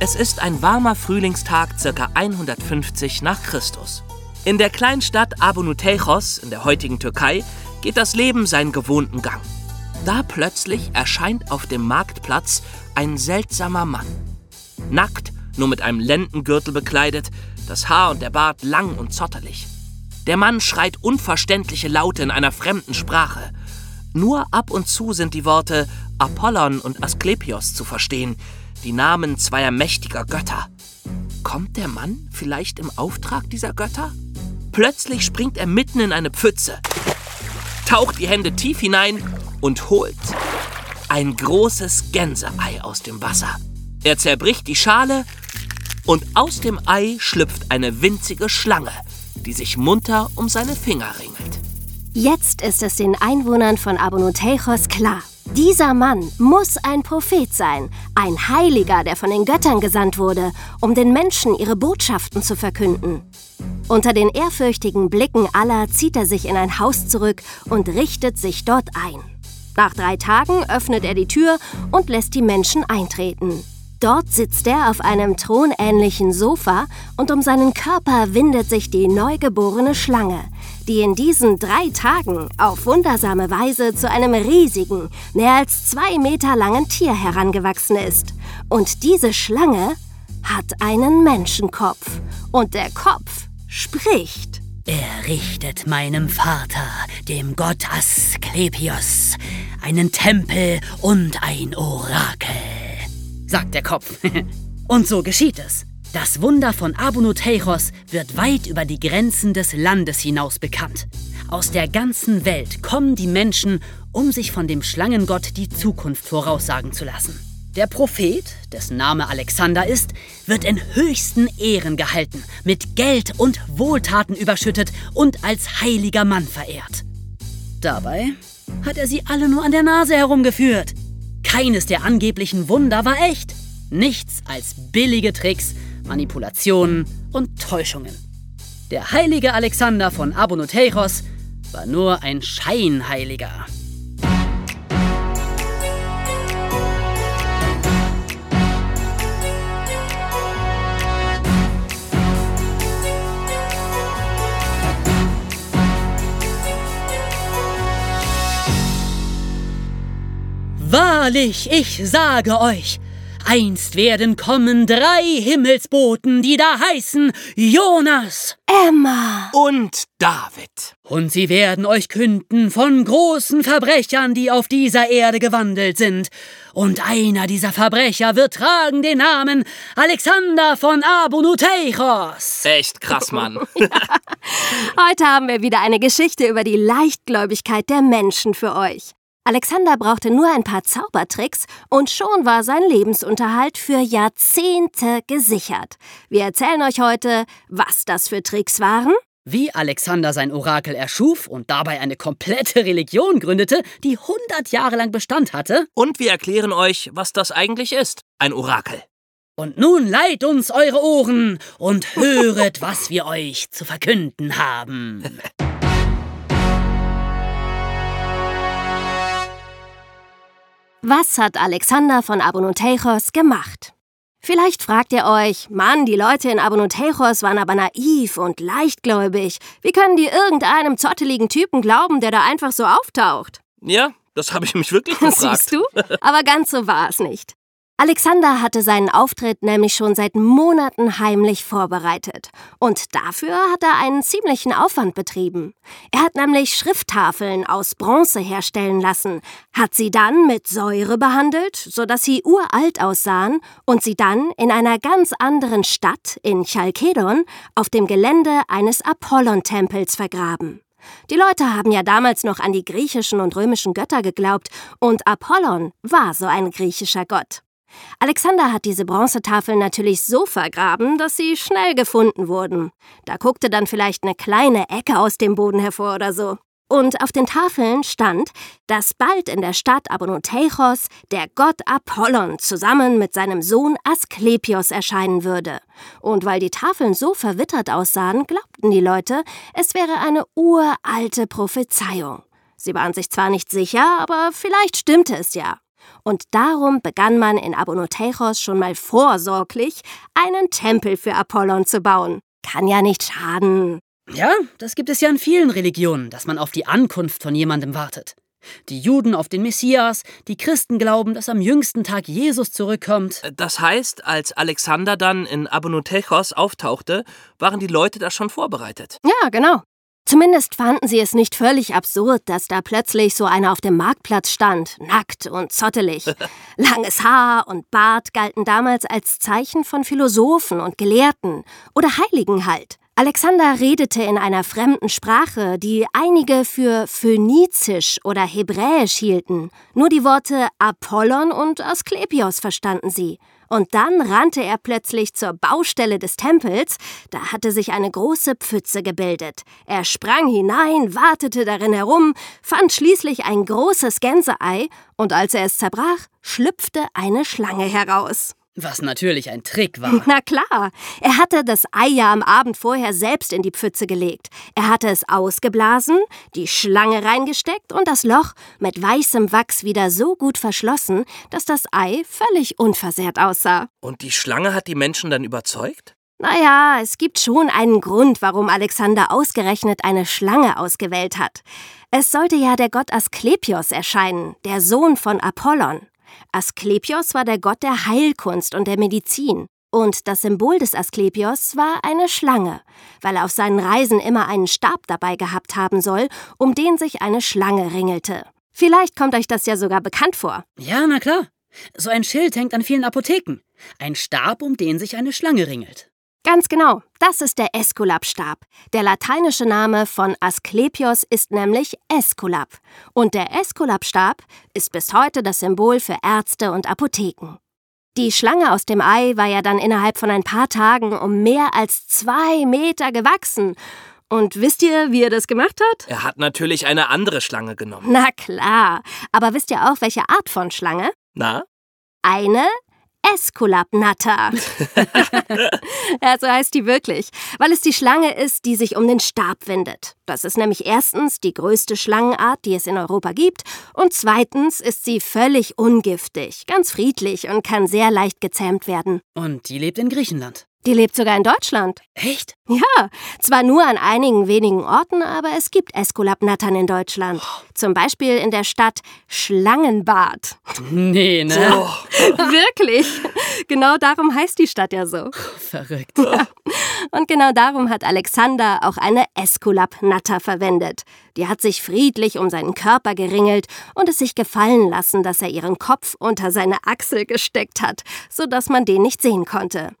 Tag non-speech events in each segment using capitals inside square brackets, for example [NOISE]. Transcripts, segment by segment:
Es ist ein warmer Frühlingstag ca. 150 nach Christus. In der Kleinstadt Abonuteichos in der heutigen Türkei geht das Leben seinen gewohnten Gang. Da plötzlich erscheint auf dem Marktplatz ein seltsamer Mann. Nackt, nur mit einem Lendengürtel bekleidet, das Haar und der Bart lang und zotterlich. Der Mann schreit unverständliche Laute in einer fremden Sprache. Nur ab und zu sind die Worte Apollon und Asklepios zu verstehen, die Namen zweier mächtiger Götter. Kommt der Mann vielleicht im Auftrag dieser Götter? Plötzlich springt er mitten in eine Pfütze, taucht die Hände tief hinein und holt ein großes Gänseei aus dem Wasser. Er zerbricht die Schale und aus dem Ei schlüpft eine winzige Schlange, die sich munter um seine Finger ringelt. Jetzt ist es den Einwohnern von Abonoteichos klar. Dieser Mann muss ein Prophet sein, ein Heiliger, der von den Göttern gesandt wurde, um den Menschen ihre Botschaften zu verkünden. Unter den ehrfürchtigen Blicken aller zieht er sich in ein Haus zurück und richtet sich dort ein. Nach drei Tagen öffnet er die Tür und lässt die Menschen eintreten. Dort sitzt er auf einem thronähnlichen Sofa und um seinen Körper windet sich die neugeborene Schlange, die in diesen drei Tagen auf wundersame Weise zu einem riesigen, mehr als zwei Meter langen Tier herangewachsen ist. Und diese Schlange hat einen Menschenkopf und der Kopf spricht. Er richtet meinem Vater, dem Gott Asklepios, einen Tempel und ein Orakel, sagt der Kopf. [LAUGHS] und so geschieht es. Das Wunder von Abunoteichos wird weit über die Grenzen des Landes hinaus bekannt. Aus der ganzen Welt kommen die Menschen, um sich von dem Schlangengott die Zukunft voraussagen zu lassen. Der Prophet, dessen Name Alexander ist, wird in höchsten Ehren gehalten, mit Geld und Wohltaten überschüttet und als heiliger Mann verehrt. Dabei hat er sie alle nur an der Nase herumgeführt. Keines der angeblichen Wunder war echt. Nichts als billige Tricks, Manipulationen und Täuschungen. Der heilige Alexander von Abonoteichos war nur ein Scheinheiliger. Wahrlich, ich sage euch, einst werden kommen drei Himmelsboten, die da heißen Jonas, Emma Und David. und sie werden euch künden von großen Verbrechern, die auf dieser Erde gewandelt sind. Und einer dieser Verbrecher wird tragen den Namen Alexander von Abunuteichos. Echt krass, Mann. [LAUGHS] Heute haben wir wieder eine Geschichte über die Leichtgläubigkeit der Menschen für euch. Alexander brauchte nur ein paar Zaubertricks und schon war sein Lebensunterhalt für Jahrzehnte gesichert. Wir erzählen euch heute, was das für Tricks waren, Wie Alexander sein Orakel erschuf und dabei eine komplette Religion gründete, die 100 Jahre lang Bestand hatte. Und wir erklären euch, was das eigentlich ist. Ein Orakel. Und nun leiht uns eure Ohren und höret, was wir euch zu verkünden haben. [LAUGHS] Was hat Alexander von Abonoteichos gemacht? Vielleicht fragt ihr euch, Mann, die Leute in Abonoteichos waren aber naiv und leichtgläubig. Wie können die irgendeinem zotteligen Typen glauben, der da einfach so auftaucht? Ja, das habe ich mich wirklich [LAUGHS] gefragt. Siehst du? Aber ganz so war es nicht. Alexander hatte seinen Auftritt nämlich schon seit Monaten heimlich vorbereitet. Und dafür hat er einen ziemlichen Aufwand betrieben. Er hat nämlich Schrifttafeln aus Bronze herstellen lassen, hat sie dann mit Säure behandelt, sodass sie uralt aussahen und sie dann in einer ganz anderen Stadt, in Chalkedon, auf dem Gelände eines Apollon-Tempels vergraben. Die Leute haben ja damals noch an die griechischen und römischen Götter geglaubt, und Apollon war so ein griechischer Gott. Alexander hat diese Bronzetafeln natürlich so vergraben, dass sie schnell gefunden wurden. Da guckte dann vielleicht eine kleine Ecke aus dem Boden hervor oder so. Und auf den Tafeln stand, dass bald in der Stadt Abonoteichos der Gott Apollon zusammen mit seinem Sohn Asklepios erscheinen würde. Und weil die Tafeln so verwittert aussahen, glaubten die Leute, es wäre eine uralte Prophezeiung. Sie waren sich zwar nicht sicher, aber vielleicht stimmte es ja. Und darum begann man in Abonoteichos schon mal vorsorglich einen Tempel für Apollon zu bauen. Kann ja nicht schaden. Ja, das gibt es ja in vielen Religionen, dass man auf die Ankunft von jemandem wartet. Die Juden auf den Messias, die Christen glauben, dass am jüngsten Tag Jesus zurückkommt. Das heißt, als Alexander dann in Abonotechos auftauchte, waren die Leute da schon vorbereitet. Ja, genau. Zumindest fanden sie es nicht völlig absurd, dass da plötzlich so einer auf dem Marktplatz stand, nackt und zottelig. [LAUGHS] Langes Haar und Bart galten damals als Zeichen von Philosophen und Gelehrten oder Heiligen halt. Alexander redete in einer fremden Sprache, die einige für Phönizisch oder Hebräisch hielten. Nur die Worte Apollon und Asklepios verstanden sie. Und dann rannte er plötzlich zur Baustelle des Tempels, da hatte sich eine große Pfütze gebildet. Er sprang hinein, wartete darin herum, fand schließlich ein großes Gänseei, und als er es zerbrach, schlüpfte eine Schlange heraus. Was natürlich ein Trick war. Na klar, er hatte das Ei ja am Abend vorher selbst in die Pfütze gelegt. Er hatte es ausgeblasen, die Schlange reingesteckt und das Loch mit weißem Wachs wieder so gut verschlossen, dass das Ei völlig unversehrt aussah. Und die Schlange hat die Menschen dann überzeugt? Naja, es gibt schon einen Grund, warum Alexander ausgerechnet eine Schlange ausgewählt hat. Es sollte ja der Gott Asklepios erscheinen, der Sohn von Apollon. Asklepios war der Gott der Heilkunst und der Medizin. Und das Symbol des Asklepios war eine Schlange, weil er auf seinen Reisen immer einen Stab dabei gehabt haben soll, um den sich eine Schlange ringelte. Vielleicht kommt euch das ja sogar bekannt vor. Ja, na klar. So ein Schild hängt an vielen Apotheken. Ein Stab, um den sich eine Schlange ringelt. Ganz genau, das ist der Äskulapstab. Der lateinische Name von Asklepios ist nämlich Äskulap. Und der Äskulapstab ist bis heute das Symbol für Ärzte und Apotheken. Die Schlange aus dem Ei war ja dann innerhalb von ein paar Tagen um mehr als zwei Meter gewachsen. Und wisst ihr, wie er das gemacht hat? Er hat natürlich eine andere Schlange genommen. Na klar. Aber wisst ihr auch, welche Art von Schlange? Na? Eine Esculapnatter. [LAUGHS] ja, so heißt die wirklich, weil es die Schlange ist, die sich um den Stab windet. Das ist nämlich erstens die größte Schlangenart, die es in Europa gibt, und zweitens ist sie völlig ungiftig, ganz friedlich und kann sehr leicht gezähmt werden. Und die lebt in Griechenland. Die lebt sogar in Deutschland. Echt? Ja, zwar nur an einigen wenigen Orten, aber es gibt Eskulapnattern in Deutschland. Zum Beispiel in der Stadt Schlangenbad. Nee, ne? Oh. Wirklich. Genau darum heißt die Stadt ja so. Verrückt. Ja. Und genau darum hat Alexander auch eine Eskulapnatter verwendet. Die hat sich friedlich um seinen Körper geringelt und es sich gefallen lassen, dass er ihren Kopf unter seine Achsel gesteckt hat, sodass man den nicht sehen konnte.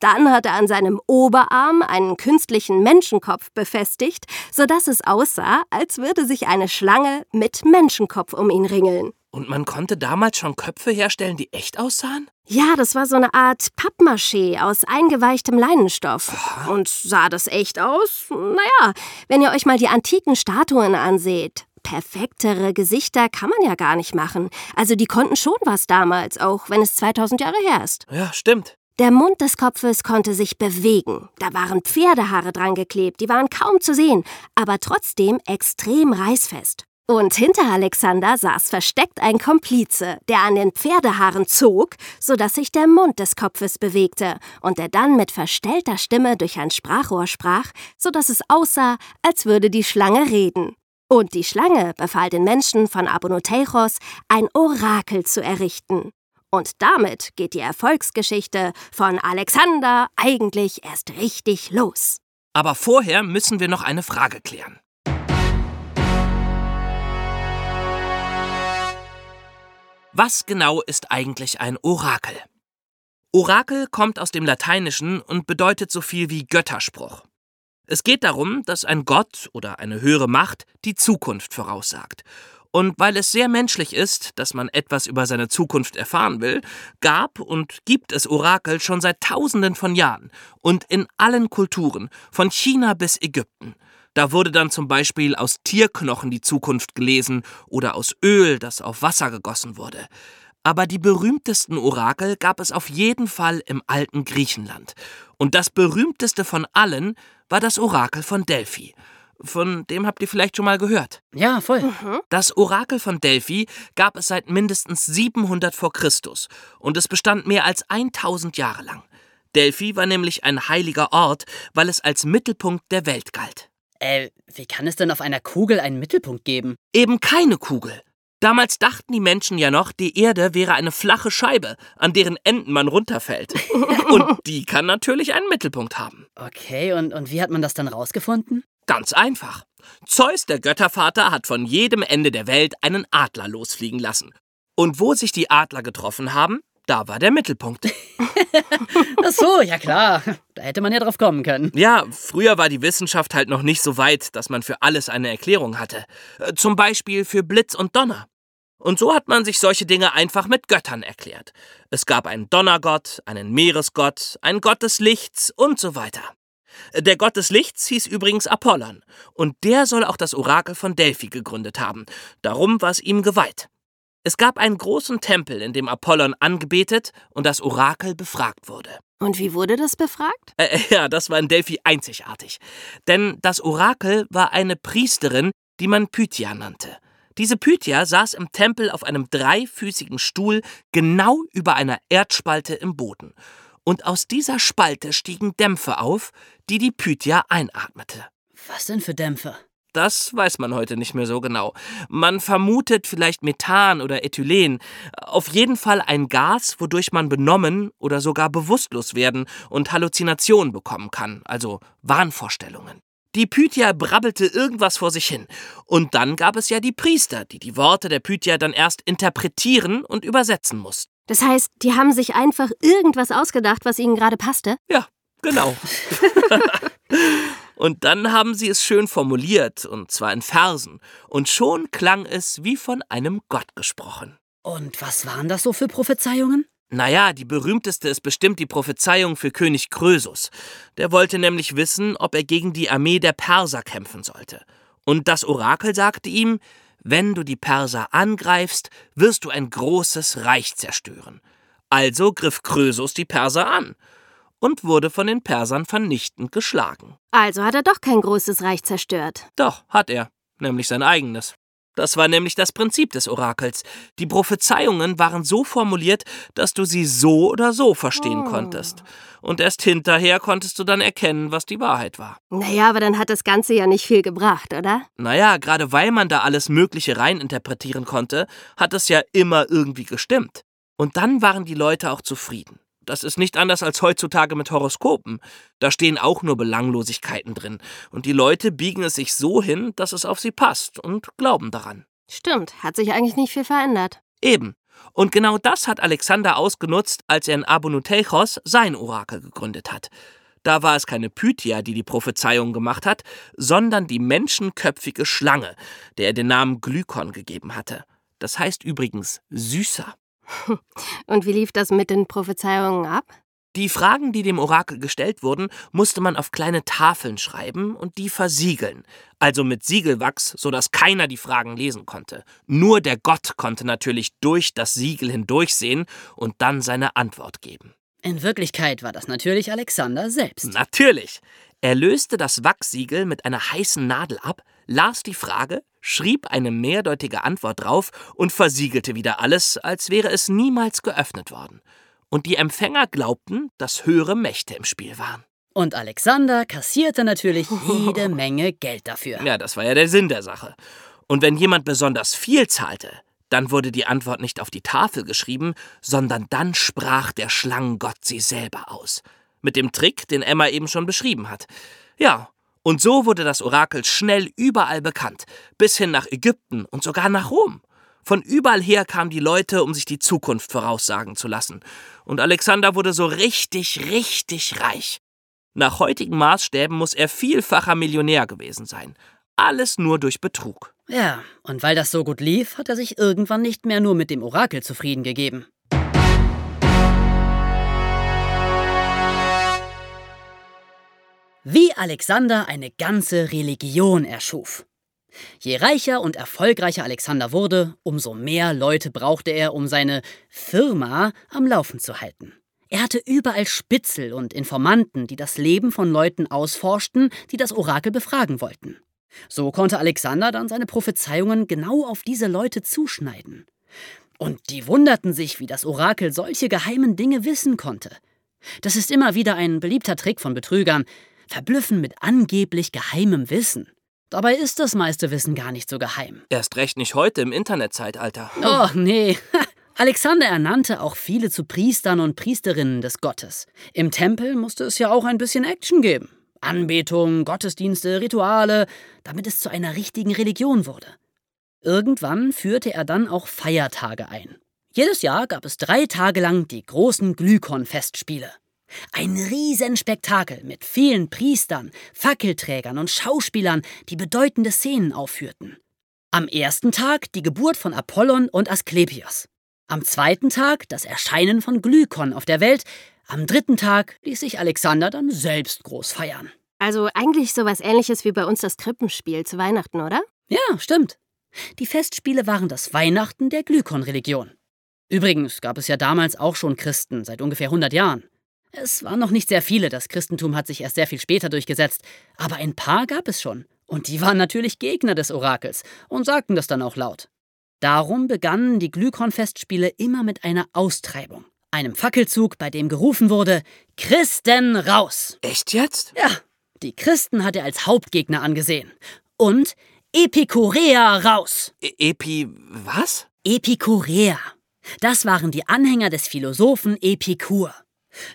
Dann hat er an seinem Oberarm einen künstlichen Menschenkopf befestigt, sodass es aussah, als würde sich eine Schlange mit Menschenkopf um ihn ringeln. Und man konnte damals schon Köpfe herstellen, die echt aussahen? Ja, das war so eine Art Pappmaché aus eingeweichtem Leinenstoff. Und sah das echt aus? Naja, wenn ihr euch mal die antiken Statuen anseht. Perfektere Gesichter kann man ja gar nicht machen. Also die konnten schon was damals, auch wenn es 2000 Jahre her ist. Ja, stimmt. Der Mund des Kopfes konnte sich bewegen. Da waren Pferdehaare dran geklebt, die waren kaum zu sehen, aber trotzdem extrem reißfest. Und hinter Alexander saß versteckt ein Komplize, der an den Pferdehaaren zog, sodass sich der Mund des Kopfes bewegte und der dann mit verstellter Stimme durch ein Sprachrohr sprach, sodass es aussah, als würde die Schlange reden. Und die Schlange befahl den Menschen von Abonoteichos, ein Orakel zu errichten. Und damit geht die Erfolgsgeschichte von Alexander eigentlich erst richtig los. Aber vorher müssen wir noch eine Frage klären. Was genau ist eigentlich ein Orakel? Orakel kommt aus dem Lateinischen und bedeutet so viel wie Götterspruch. Es geht darum, dass ein Gott oder eine höhere Macht die Zukunft voraussagt. Und weil es sehr menschlich ist, dass man etwas über seine Zukunft erfahren will, gab und gibt es Orakel schon seit Tausenden von Jahren und in allen Kulturen, von China bis Ägypten. Da wurde dann zum Beispiel aus Tierknochen die Zukunft gelesen oder aus Öl, das auf Wasser gegossen wurde. Aber die berühmtesten Orakel gab es auf jeden Fall im alten Griechenland. Und das berühmteste von allen war das Orakel von Delphi. Von dem habt ihr vielleicht schon mal gehört. Ja, voll. Das Orakel von Delphi gab es seit mindestens 700 vor Christus und es bestand mehr als 1000 Jahre lang. Delphi war nämlich ein heiliger Ort, weil es als Mittelpunkt der Welt galt. Äh, wie kann es denn auf einer Kugel einen Mittelpunkt geben? Eben keine Kugel. Damals dachten die Menschen ja noch, die Erde wäre eine flache Scheibe, an deren Enden man runterfällt. [LAUGHS] Und die kann natürlich einen Mittelpunkt haben. Okay, und, und wie hat man das dann rausgefunden? Ganz einfach. Zeus, der Göttervater, hat von jedem Ende der Welt einen Adler losfliegen lassen. Und wo sich die Adler getroffen haben, da war der Mittelpunkt. [LAUGHS] Ach so, ja klar. Da hätte man ja drauf kommen können. Ja, früher war die Wissenschaft halt noch nicht so weit, dass man für alles eine Erklärung hatte. Äh, Zum Beispiel für Blitz und Donner. Und so hat man sich solche Dinge einfach mit Göttern erklärt. Es gab einen Donnergott, einen Meeresgott, einen Gott des Lichts und so weiter. Der Gott des Lichts hieß übrigens Apollon, und der soll auch das Orakel von Delphi gegründet haben. Darum war es ihm geweiht. Es gab einen großen Tempel, in dem Apollon angebetet und das Orakel befragt wurde. Und wie wurde das befragt? Äh, ja, das war in Delphi einzigartig. Denn das Orakel war eine Priesterin, die man Pythia nannte. Diese Pythia saß im Tempel auf einem dreifüßigen Stuhl genau über einer Erdspalte im Boden. Und aus dieser Spalte stiegen Dämpfe auf, die die Pythia einatmete. Was denn für Dämpfe? Das weiß man heute nicht mehr so genau. Man vermutet vielleicht Methan oder Ethylen. Auf jeden Fall ein Gas, wodurch man benommen oder sogar bewusstlos werden und Halluzinationen bekommen kann, also Wahnvorstellungen. Die Pythia brabbelte irgendwas vor sich hin. Und dann gab es ja die Priester, die die Worte der Pythia dann erst interpretieren und übersetzen mussten. Das heißt, die haben sich einfach irgendwas ausgedacht, was ihnen gerade passte? Ja, genau. [LAUGHS] und dann haben sie es schön formuliert, und zwar in Versen. Und schon klang es wie von einem Gott gesprochen. Und was waren das so für Prophezeiungen? Naja, die berühmteste ist bestimmt die Prophezeiung für König Krösus. Der wollte nämlich wissen, ob er gegen die Armee der Perser kämpfen sollte. Und das Orakel sagte ihm, wenn du die Perser angreifst, wirst du ein großes Reich zerstören. Also griff Krösus die Perser an und wurde von den Persern vernichtend geschlagen. Also hat er doch kein großes Reich zerstört. Doch, hat er, nämlich sein eigenes. Das war nämlich das Prinzip des Orakels. Die Prophezeiungen waren so formuliert, dass du sie so oder so verstehen Oh. konntest. Und erst hinterher konntest du dann erkennen, was die Wahrheit war. Naja, aber dann hat das Ganze ja nicht viel gebracht, oder? Naja, gerade weil man da alles Mögliche reininterpretieren konnte, hat es ja immer irgendwie gestimmt. Und dann waren die Leute auch zufrieden. Das ist nicht anders als heutzutage mit Horoskopen. Da stehen auch nur Belanglosigkeiten drin. Und die Leute biegen es sich so hin, dass es auf sie passt und glauben daran. Stimmt, hat sich eigentlich nicht viel verändert. Eben. Und genau das hat Alexander ausgenutzt, als er in Abonoteichos sein Orakel gegründet hat. Da war es keine Pythia, die die Prophezeiung gemacht hat, sondern die menschenköpfige Schlange, der er den Namen Glykon gegeben hatte. Das heißt übrigens süßer. [LAUGHS] Und wie lief das mit den Prophezeiungen ab? Die Fragen, die dem Orakel gestellt wurden, musste man auf kleine Tafeln schreiben und die versiegeln. Also mit Siegelwachs, sodass keiner die Fragen lesen konnte. Nur der Gott konnte natürlich durch das Siegel hindurchsehen und dann seine Antwort geben. In Wirklichkeit war das natürlich Alexander selbst. Natürlich. Er löste das Wachssiegel mit einer heißen Nadel ab, las die Frage, schrieb eine mehrdeutige Antwort drauf und versiegelte wieder alles, als wäre es niemals geöffnet worden. Und die Empfänger glaubten, dass höhere Mächte im Spiel waren. Und Alexander kassierte natürlich [LAUGHS] jede Menge Geld dafür. Ja, das war ja der Sinn der Sache. Und wenn jemand besonders viel zahlte, dann wurde die Antwort nicht auf die Tafel geschrieben, sondern dann sprach der Schlangengott sie selber aus. Mit dem Trick, den Emma eben schon beschrieben hat. Ja, und so wurde das Orakel schnell überall bekannt, bis hin nach Ägypten und sogar nach Rom. Von überall her kamen die Leute, um sich die Zukunft voraussagen zu lassen. Und Alexander wurde so richtig, richtig reich. Nach heutigen Maßstäben muss er vielfacher Millionär gewesen sein. Alles nur durch Betrug. Ja, und weil das so gut lief, hat er sich irgendwann nicht mehr nur mit dem Orakel zufrieden gegeben. Wie Alexander eine ganze Religion erschuf. Je reicher und erfolgreicher Alexander wurde, umso mehr Leute brauchte er, um seine Firma am Laufen zu halten. Er hatte überall Spitzel und Informanten, die das Leben von Leuten ausforschten, die das Orakel befragen wollten. So konnte Alexander dann seine Prophezeiungen genau auf diese Leute zuschneiden. Und die wunderten sich, wie das Orakel solche geheimen Dinge wissen konnte. Das ist immer wieder ein beliebter Trick von Betrügern, verblüffen mit angeblich geheimem Wissen. Dabei ist das meiste Wissen gar nicht so geheim. Erst recht nicht heute im Internetzeitalter. Oh, nee. [LAUGHS] Alexander ernannte auch viele zu Priestern und Priesterinnen des Gottes. Im Tempel musste es ja auch ein bisschen Action geben. Anbetung, Gottesdienste, Rituale, damit es zu einer richtigen Religion wurde. Irgendwann führte er dann auch Feiertage ein. Jedes Jahr gab es drei Tage lang die großen Glykon-Festspiele. Ein Riesenspektakel mit vielen Priestern, Fackelträgern und Schauspielern, die bedeutende Szenen aufführten. Am ersten Tag die Geburt von Apollon und Asklepios. Am zweiten Tag das Erscheinen von Glykon auf der Welt. Am dritten Tag ließ sich Alexander dann selbst groß feiern. Also eigentlich sowas ähnliches wie bei uns das Krippenspiel zu Weihnachten, oder? Ja, stimmt. Die Festspiele waren das Weihnachten der Glykon-Religion. Übrigens gab es ja damals auch schon Christen, seit ungefähr 100 Jahren. Es waren noch nicht sehr viele, das Christentum hat sich erst sehr viel später durchgesetzt, aber ein paar gab es schon. Und die waren natürlich Gegner des Orakels und sagten das dann auch laut. Darum begannen die Glykon-Festspiele immer mit einer Austreibung. Einem Fackelzug, bei dem gerufen wurde: Christen raus! Echt jetzt? Ja, die Christen hat er als Hauptgegner angesehen. Und Epikureer raus! E Epi. was? Epikureer. Das waren die Anhänger des Philosophen Epikur.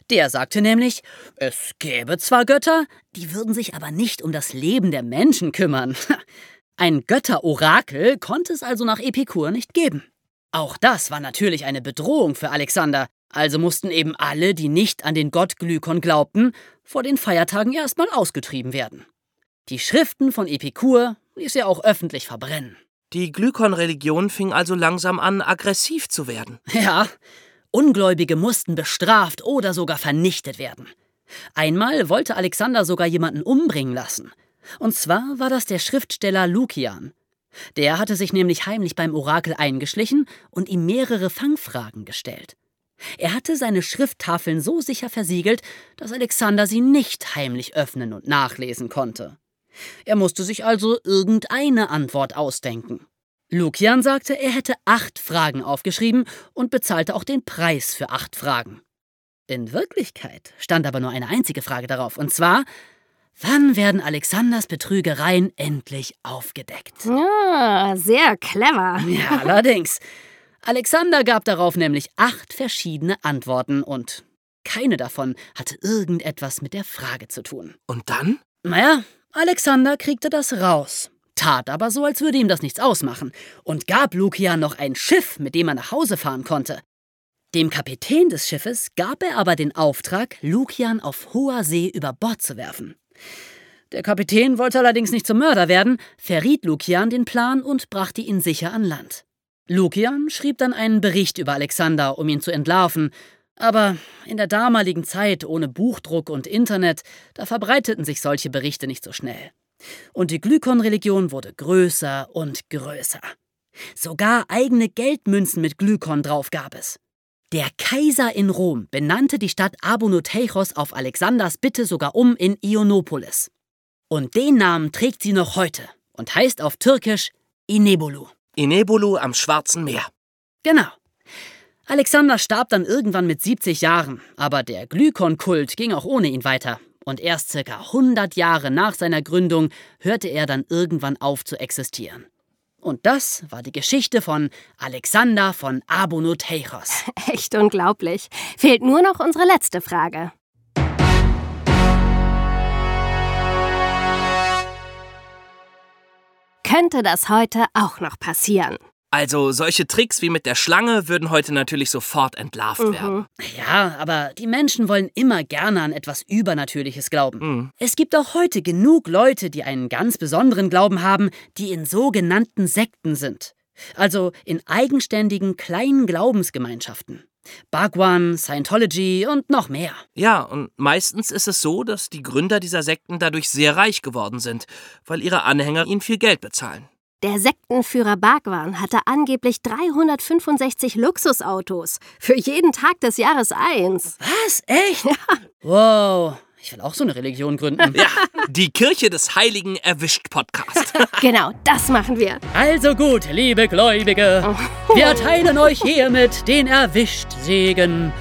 Der sagte nämlich, es gäbe zwar Götter, die würden sich aber nicht um das Leben der Menschen kümmern. Ein Götterorakel konnte es also nach Epikur nicht geben. Auch das war natürlich eine Bedrohung für Alexander, also mussten eben alle, die nicht an den Gott Glykon glaubten, vor den Feiertagen erstmal ausgetrieben werden. Die Schriften von Epikur ließ er auch öffentlich verbrennen. Die Glykon-Religion fing also langsam an, aggressiv zu werden. Ja, Ungläubige mussten bestraft oder sogar vernichtet werden. Einmal wollte Alexander sogar jemanden umbringen lassen. Und zwar war das der Schriftsteller Lukian. Der hatte sich nämlich heimlich beim Orakel eingeschlichen und ihm mehrere Fangfragen gestellt. Er hatte seine Schrifttafeln so sicher versiegelt, dass Alexander sie nicht heimlich öffnen und nachlesen konnte. Er musste sich also irgendeine Antwort ausdenken. Lukian sagte, er hätte acht Fragen aufgeschrieben und bezahlte auch den Preis für acht Fragen. In Wirklichkeit stand aber nur eine einzige Frage darauf, und zwar, wann werden Alexanders Betrügereien endlich aufgedeckt? Ja, sehr clever. Ja, allerdings. Alexander gab darauf nämlich acht verschiedene Antworten und keine davon hatte irgendetwas mit der Frage zu tun. Und dann? Naja, Alexander kriegte das raus tat aber so, als würde ihm das nichts ausmachen und gab Lukian noch ein Schiff, mit dem er nach Hause fahren konnte. Dem Kapitän des Schiffes gab er aber den Auftrag, Lukian auf hoher See über Bord zu werfen. Der Kapitän wollte allerdings nicht zum Mörder werden, verriet Lukian den Plan und brachte ihn sicher an Land. Lukian schrieb dann einen Bericht über Alexander, um ihn zu entlarven, aber in der damaligen Zeit ohne Buchdruck und Internet, da verbreiteten sich solche Berichte nicht so schnell. Und die Glykon-Religion wurde größer und größer. Sogar eigene Geldmünzen mit Glykon drauf gab es. Der Kaiser in Rom benannte die Stadt Abonoteichos auf Alexanders Bitte sogar um in Ionopolis. Und den Namen trägt sie noch heute und heißt auf Türkisch Inebolu. Inebolu am Schwarzen Meer. Genau. Alexander starb dann irgendwann mit 70 Jahren, aber der Glykon-Kult ging auch ohne ihn weiter und erst circa 100 Jahre nach seiner Gründung hörte er dann irgendwann auf zu existieren. Und das war die Geschichte von Alexander von Abonoteichos. [LAUGHS] Echt unglaublich. Fehlt nur noch unsere letzte Frage. Könnte das heute auch noch passieren? Also solche Tricks wie mit der Schlange würden heute natürlich sofort entlarvt Mhm. werden. Ja, aber die Menschen wollen immer gerne an etwas Übernatürliches glauben. Mhm. Es gibt auch heute genug Leute, die einen ganz besonderen Glauben haben, die in sogenannten Sekten sind. Also in eigenständigen kleinen Glaubensgemeinschaften. Bhagwan, Scientology und noch mehr. Ja, und meistens ist es so, dass die Gründer dieser Sekten dadurch sehr reich geworden sind, weil ihre Anhänger ihnen viel Geld bezahlen. Der Sektenführer Bhagwan hatte angeblich 365 Luxusautos. Für jeden Tag des Jahres eins. Was? Echt? [LAUGHS] Wow. Ich will auch so eine Religion gründen. Ja, die Kirche des Heiligen erwischt Podcast. [LAUGHS] Genau, das machen wir. Also gut, liebe Gläubige, wir erteilen euch hiermit den Erwischt-Segen.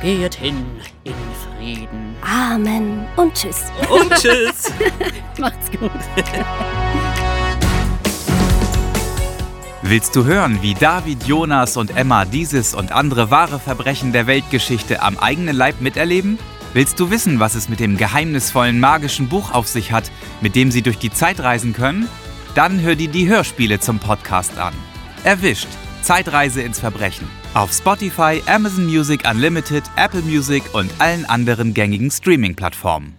Geht hin in Frieden. Amen und tschüss. Und tschüss. [LAUGHS] Macht's gut. Willst du hören, wie David, Jonas und Emma dieses und andere wahre Verbrechen der Weltgeschichte am eigenen Leib miterleben? Willst du wissen, was es mit dem geheimnisvollen magischen Buch auf sich hat, mit dem sie durch die Zeit reisen können? Dann hör dir die Hörspiele zum Podcast an. Erwischt. Zeitreise ins Verbrechen. Auf Spotify, Amazon Music Unlimited, Apple Music und allen anderen gängigen Streaming-Plattformen.